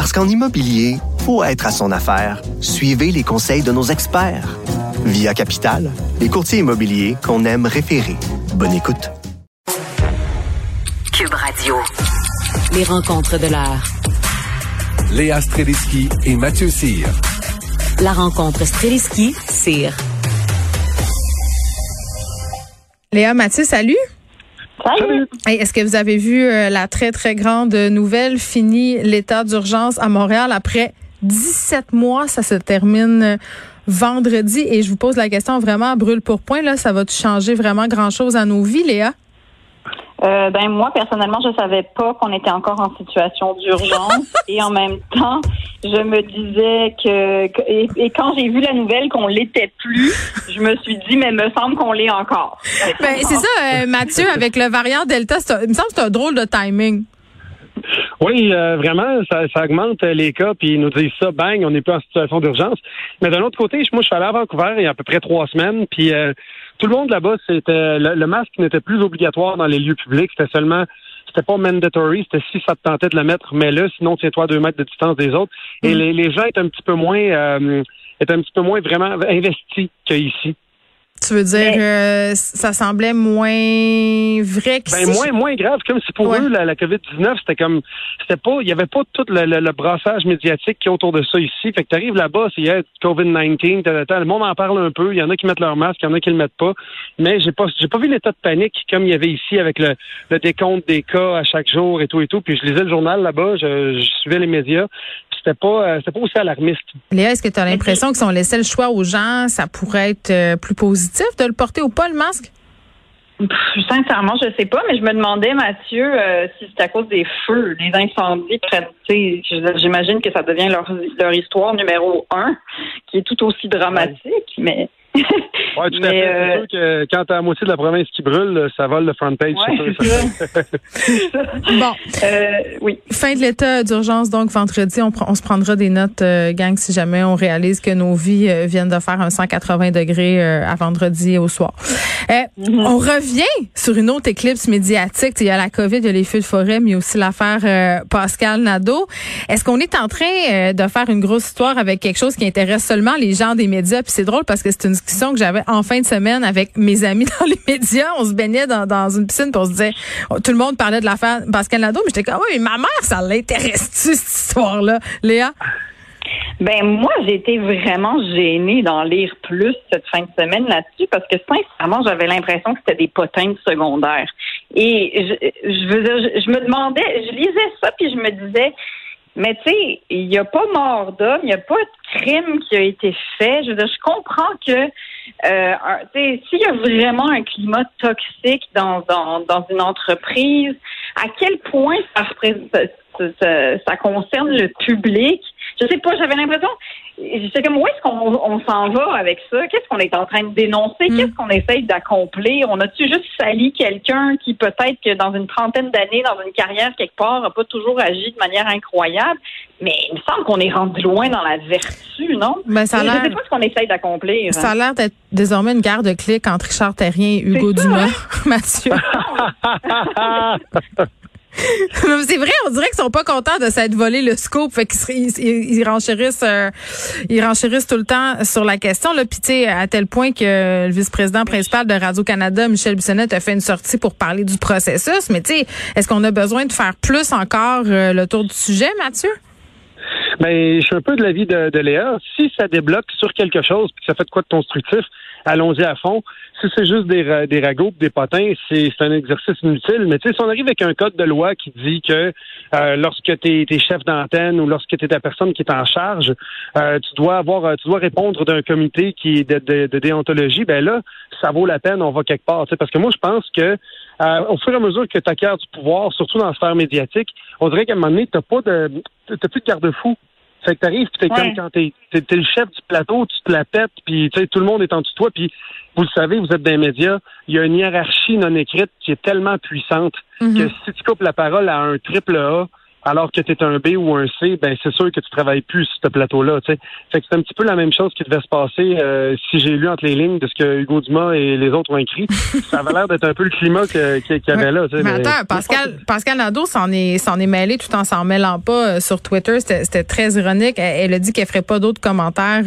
Parce qu'en immobilier, faut être à son affaire. Suivez les conseils de nos experts. Via Capital, les courtiers immobiliers qu'on aime référer. Bonne écoute. Cube Radio. Les rencontres de l'heure. Léa Streliski et Mathieu Cyr. La rencontre Streliski-Cyr. Léa Mathieu, salut. Salut. Est-ce que vous avez vu euh, la très, très grande nouvelle? Fini l'état d'urgence à Montréal après 17 mois. Ça se termine euh, vendredi. Et je vous pose la question vraiment brûle pour point. Là, ça va changer vraiment grand-chose à nos vies, Léa? Euh, ben moi personnellement, je savais pas qu'on était encore en situation d'urgence et en même temps, je me disais que, et, quand j'ai vu la nouvelle qu'on l'était plus, je me suis dit mais me semble qu'on l'est encore. Ben, c'est ça, euh, Mathieu, avec le variant Delta, il me semble que c'est un drôle de timing. Oui, euh, vraiment, ça, ça, augmente les cas, puis ils nous disent ça, bang, on n'est plus en situation d'urgence. Mais d'un autre côté, moi, je suis allé à Vancouver il y a à peu près trois semaines, puis euh, tout le monde là-bas, c'était le, masque n'était plus obligatoire dans les lieux publics, c'était seulement c'était pas mandatory, c'était si ça te tentait de le mettre, mais là, sinon tiens-toi à deux mètres de distance des autres. Et mm. les, les, gens étaient un petit peu moins euh, étaient un petit peu moins vraiment investis qu'ici. Tu veux dire, euh, ça semblait moins vrai que ben, moins, moins grave, comme si pour eux, la, COVID-19, c'était comme, c'était pas, il y avait pas tout le, le, brassage médiatique qui est autour de ça ici. Fait que t'arrives là-bas, c'est yeah, COVID-19, le monde en parle un peu, il y en a qui mettent leur masque, il y en a qui le mettent pas. Mais j'ai pas, j'ai pas vu l'état de panique comme il y avait ici avec le, le décompte des cas à chaque jour et tout et tout. Puis je lisais le journal là-bas, je, je suivais les médias c'était pas, euh, c'était pas aussi alarmiste. Léa, est-ce que tu as l'impression que si on laissait le choix aux gens, ça pourrait être euh, plus positif de le porter ou pas, le masque? Sincèrement, je sais pas, mais je me demandais, Mathieu, euh, si c'est à cause des feux, des incendies. J'imagine que ça devient leur, leur histoire numéro un, qui est tout aussi dramatique, mais oui, tout à fait. C'est euh, sûr que quand t'as la moitié de la province qui brûle, ça vole le front page. bon. Euh, oui. Fin de l'état d'urgence, donc vendredi, on, on, se prendra des notes, euh, gang, si jamais on réalise que nos vies viennent de faire un 180 degrés à vendredi au soir. Mm-hmm. On revient sur une autre éclipse médiatique. Il y a la COVID, il y a les feux de forêt, mais il y a aussi l'affaire Pascal Nadeau. Est-ce qu'on est en train de faire une grosse histoire avec quelque chose qui intéresse seulement les gens des médias? Puis c'est drôle parce que c'est une que j'avais en fin de semaine avec mes amis dans les médias. On se baignait dans, une piscine pour se disait, tout le monde parlait de l'affaire Pascal Nadeau, mais j'étais comme, oui, mais ma mère, ça l'intéresse-tu, cette histoire-là? Léa? Ben moi, j'ai été vraiment gênée d'en lire plus cette fin de semaine là-dessus parce que sincèrement, j'avais l'impression que c'était des potins de secondaire. Et je, je, veux dire, je me demandais, je lisais ça puis je me disais, mais tu sais, il n'y a pas mort d'homme, il n'y a pas de crime qui a été fait. Je veux dire, je comprends que euh, s'il y a vraiment un climat toxique dans, dans, dans une entreprise, à quel point ça, ça, ça concerne le public? Je sais pas, j'avais l'impression, c'est comme où est-ce qu'on s'en va avec ça? Qu'est-ce qu'on est en train de dénoncer? Hmm. Qu'est-ce qu'on essaye d'accomplir? On a-tu juste sali quelqu'un qui peut-être que dans une trentaine d'années, dans une carrière quelque part, n'a pas toujours agi de manière incroyable? Mais il me semble qu'on est rendu loin dans la vertu, non? Ben, ça je sais pas ce qu'on essaye d'accomplir. Ça a l'air d'être désormais une guerre de clics entre Richard Terrien et Hugo Dumas, hein? Mathieu. c'est vrai, on dirait qu'ils sont pas contents de s'être volé le scoop, fait qu'ils ils, ils, renchérissent, euh, ils renchérissent tout le temps sur la question. Là, puis tu sais, à tel point que le vice-président principal de Radio Canada, Michel Bissonnette, a fait une sortie pour parler du processus. Mais tu sais, est-ce qu'on a besoin de faire plus encore euh, le tour du sujet, Mathieu? Ben, je suis un peu de l'avis de, de Léa. Si ça débloque sur quelque chose, puis que ça fait de quoi de constructif, allons-y à fond. Si c'est juste des, des ragots, des potins, c'est un exercice inutile. Mais tu sais, si on arrive avec un code de loi qui dit que euh, lorsque tu es, chef d'antenne ou lorsque tu es la personne qui est en charge, euh, tu dois avoir, tu dois répondre d'un comité qui est de, de, déontologie, ben là, ça vaut la peine, on va quelque part. Parce que moi, je pense que euh, au fur et à mesure que tu acquiers du pouvoir, surtout dans la sphère médiatique, on dirait qu'à un moment donné, tu t'as plus de garde-fou Fait que t'arrives, puis t'es comme quand t'es, t'es, le chef du plateau, tu te la pètes, puis tu sais, tout le monde est en dessous de toi, puis vous le savez, vous êtes des médias, il y a une hiérarchie non écrite qui est tellement puissante mm-hmm. que si tu coupes la parole à un triple A, alors que tu es un B ou un C, ben c'est sûr que tu travailles plus sur ce plateau-là. Fait que c'est un petit peu la même chose qui devait se passer euh, si j'ai lu entre les lignes de ce que Hugo Dumas et les autres ont écrit. ça avait l'air d'être un peu le climat qu'il y avait là. Mais, attends, Pascal, Pascal Nadeau s'en est, s'en est mêlé tout en s'en mêlant pas euh, sur Twitter. C'était très ironique. Elle, a dit qu'elle ferait pas d'autres commentaires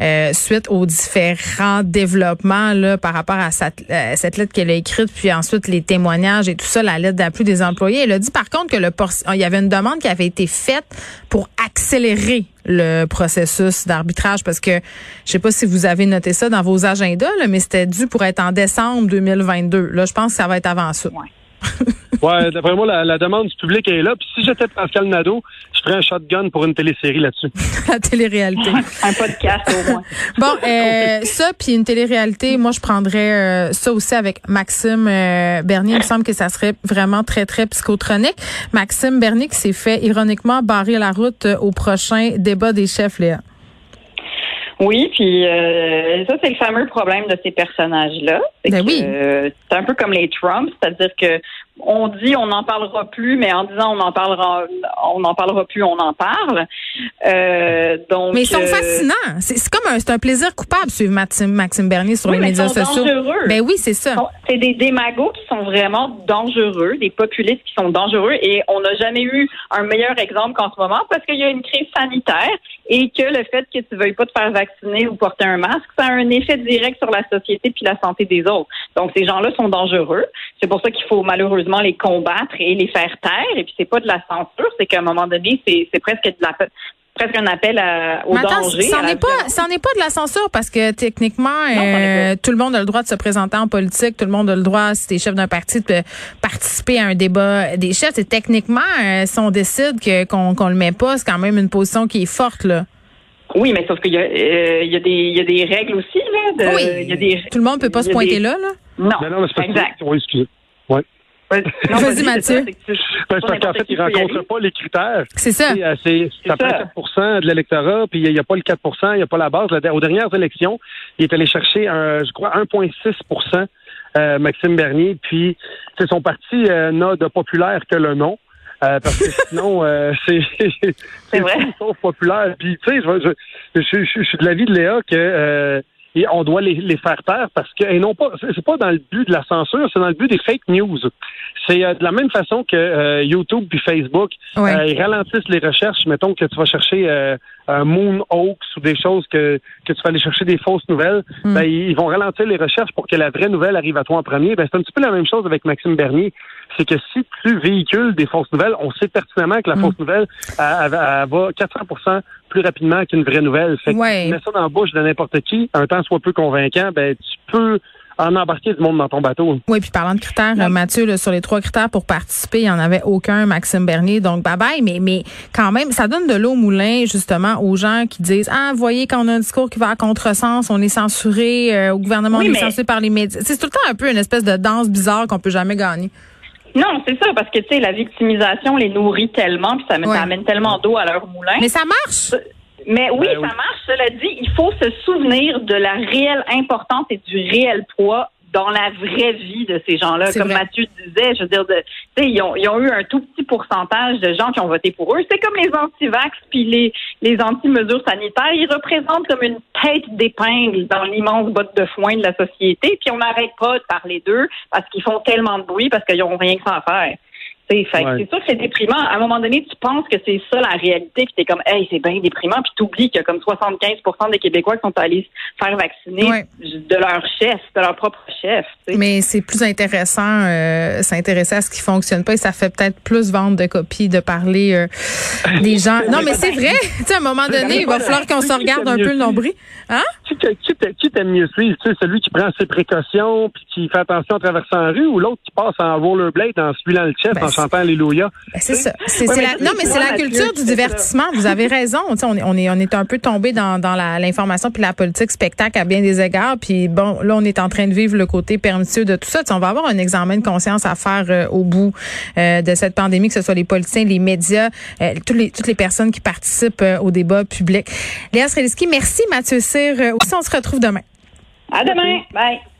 euh, suite aux différents développements là, par rapport à cette, lettre qu'elle a écrite, puis ensuite les témoignages et tout ça, la lettre d'appui des employés. Elle a dit par contre que le y avait une demande qui avait été faite pour accélérer le processus d'arbitrage parce que je sais pas si vous avez noté ça dans vos agendas, mais c'était dû pour être en décembre 2022. Là, je pense que ça va être avant ça. D'après moi, la, demande du public est là. Puis si j'étais Pascal Nadeau, je ferais un shotgun pour une télésérie là-dessus. la télé-réalité. un podcast au moins. bon, euh, ça, puis une télé-réalité, moi, je prendrais euh, ça aussi avec Maxime euh, Bernier. Il me semble que ça serait vraiment très, très psychotronique. Maxime Bernier qui s'est fait ironiquement barrer la route au prochain débat des chefs, Léa. Oui, puis euh, ça, c'est le fameux problème de ces personnages-là. Ben oui. c'est un peu comme les Trump, c'est-à-dire que on dit on n'en parlera plus, mais en disant on en parlera, on n'en parlera plus, on en parle. Euh, donc, mais ils sont euh, fascinants. C'est comme un, c'est un plaisir coupable suivre Maxime, Maxime Bernier sur les médias sociaux. Dangereux. Ben oui, c'est ça. C'est des démagos qui sont vraiment dangereux, des populistes qui sont dangereux, et on n'a jamais eu un meilleur exemple qu'en ce moment parce qu'il y a une crise sanitaire et que le fait que tu veuilles pas te faire vacciner ou porter un masque, ça a un effet direct sur la société puis la santé des autres. Donc ces gens-là sont dangereux. C'est pour ça qu'il faut malheureusement les combattre et les faire taire. Et puis c'est pas de la censure, c'est qu'à un moment donné, c'est presque de la presque un appel au danger. Ça n'est pas, ça n'est pas de la censure parce que techniquement, euh, tout le monde a le droit de se présenter en politique, tout le monde a le droit, si t'es chef d'un parti, de participer à un débat des chefs. Et techniquement, euh, si on décide que qu'on qu'on le met pas, c'est quand même une position qui est forte là. Oui, mais sauf qu'il y, a, euh, il y, a des, il y a des règles aussi là. oui. Il y a des, tout le monde peut pas se pointer là là. Non, non, non exact. Oui, excusez. Ouais. Vas-y, Mathieu. parce qu'en fait, ils ne rencontrent pas les critères. C'est ça. Euh, c'est, ça prend 4 de l'électorat, puis il n'y a, pas le 4 il n'y a pas la base. Aux dernières élections, il est allé chercher, un, je crois, 1,6 euh, Maxime Bernier, puis c'est son parti euh, n'a de populaire que le nom. Euh, parce que sinon, euh, c'est c'est vrai. sauf populaire. Puis tu sais, je, je, je, je, suis de l'avis de Léa que euh, et on doit les, les faire taire parce que et non pas c'est pas dans le but de la censure, c'est dans le but des fake news. C'est euh, de la même façon que euh, YouTube puis Facebook, euh, ils ralentissent les recherches. Mettons que tu vas chercher un Moon Oaks ou des choses que que tu vas aller chercher des fausses nouvelles, hmm. ben, ils vont ralentir les recherches pour que la vraie nouvelle arrive à toi en premier. Ben, c'est un petit peu la même chose avec Maxime Bernier. C'est que si tu véhicules des fausses nouvelles, on sait pertinemment que la hmm. fausse nouvelle elle, va 400 plus rapidement qu'une vraie nouvelle. Fait que tu mets ça dans la bouche de n'importe qui, un temps soit peu convaincant, ben tu peux en embarquer du monde dans ton bateau. Oui, puis parlant de critères, Mathieu, sur les trois critères pour participer, il n'y en avait aucun, Maxime Bernier, donc bye bye, mais, mais quand même, ça donne de l'eau au moulin, justement, aux gens qui disent, ah, voyez, quand on a un discours qui va à contresens, on est censuré, euh, au gouvernement, on est censuré par les médias. C'est tout le temps un peu une espèce de danse bizarre qu'on peut jamais gagner. Non, c'est ça, parce que, tu sais, la victimisation les nourrit tellement, puis ça, amène tellement d'eau à leur moulin. Mais ça marche! Mais oui, ben ça marche. Cela dit, il faut se souvenir de la réelle importance et du réel poids dans la vraie vie de ces gens-là. Comme Mathieu disait, je veux dire, de, ils, ont, ils ont eu un tout petit pourcentage de gens qui ont voté pour eux. C'est comme les anti-vax puis les, les anti-mesures sanitaires. Ils représentent comme une tête d'épingle dans l'immense botte de foin de la société. Puis on n'arrête pas de parler d'eux parce qu'ils font tellement de bruit parce qu'ils n'ont rien que ça à faire. C'est sûr que c'est déprimant. À un moment donné, tu penses que c'est ça la réalité, puis t'es comme, hey, c'est bien déprimant, puis t'oublies qu'il y a comme 75% des Québécois qui sont allés se faire vacciner de leur chef, de leur propre chef. Mais c'est plus intéressant, euh, s'intéresser à ce qui fonctionne pas et ça fait peut-être plus vendre de copies, de parler euh, des gens. Non, mais c'est vrai. tu sais, à un moment donné, il va falloir qu'on se regarde un peu le nombril. Hein? Qui t'aime mieux suivre? Celui qui prend ses précautions puis qui fait attention en traversant la rue ou l'autre qui passe en rollerblade en suivant le chef, ben, s'entend, alléluia. Ben, c'est ça. C'est, la, non, mais c'est la culture du divertissement. Vous avez raison. on, est, on, est, on est un peu tombé dans, dans l'information puis la politique spectacle à bien des égards. Puis bon, là, on est en train de vivre le côté permissif de tout ça. on va avoir un examen de conscience à faire euh, au bout euh, de cette pandémie, que ce soit les politiciens, les médias, euh, toutes, les, toutes les personnes qui participent au débat public. Léa Streliski, merci Mathieu Cyr. aussi, on se retrouve demain. À demain. Bye.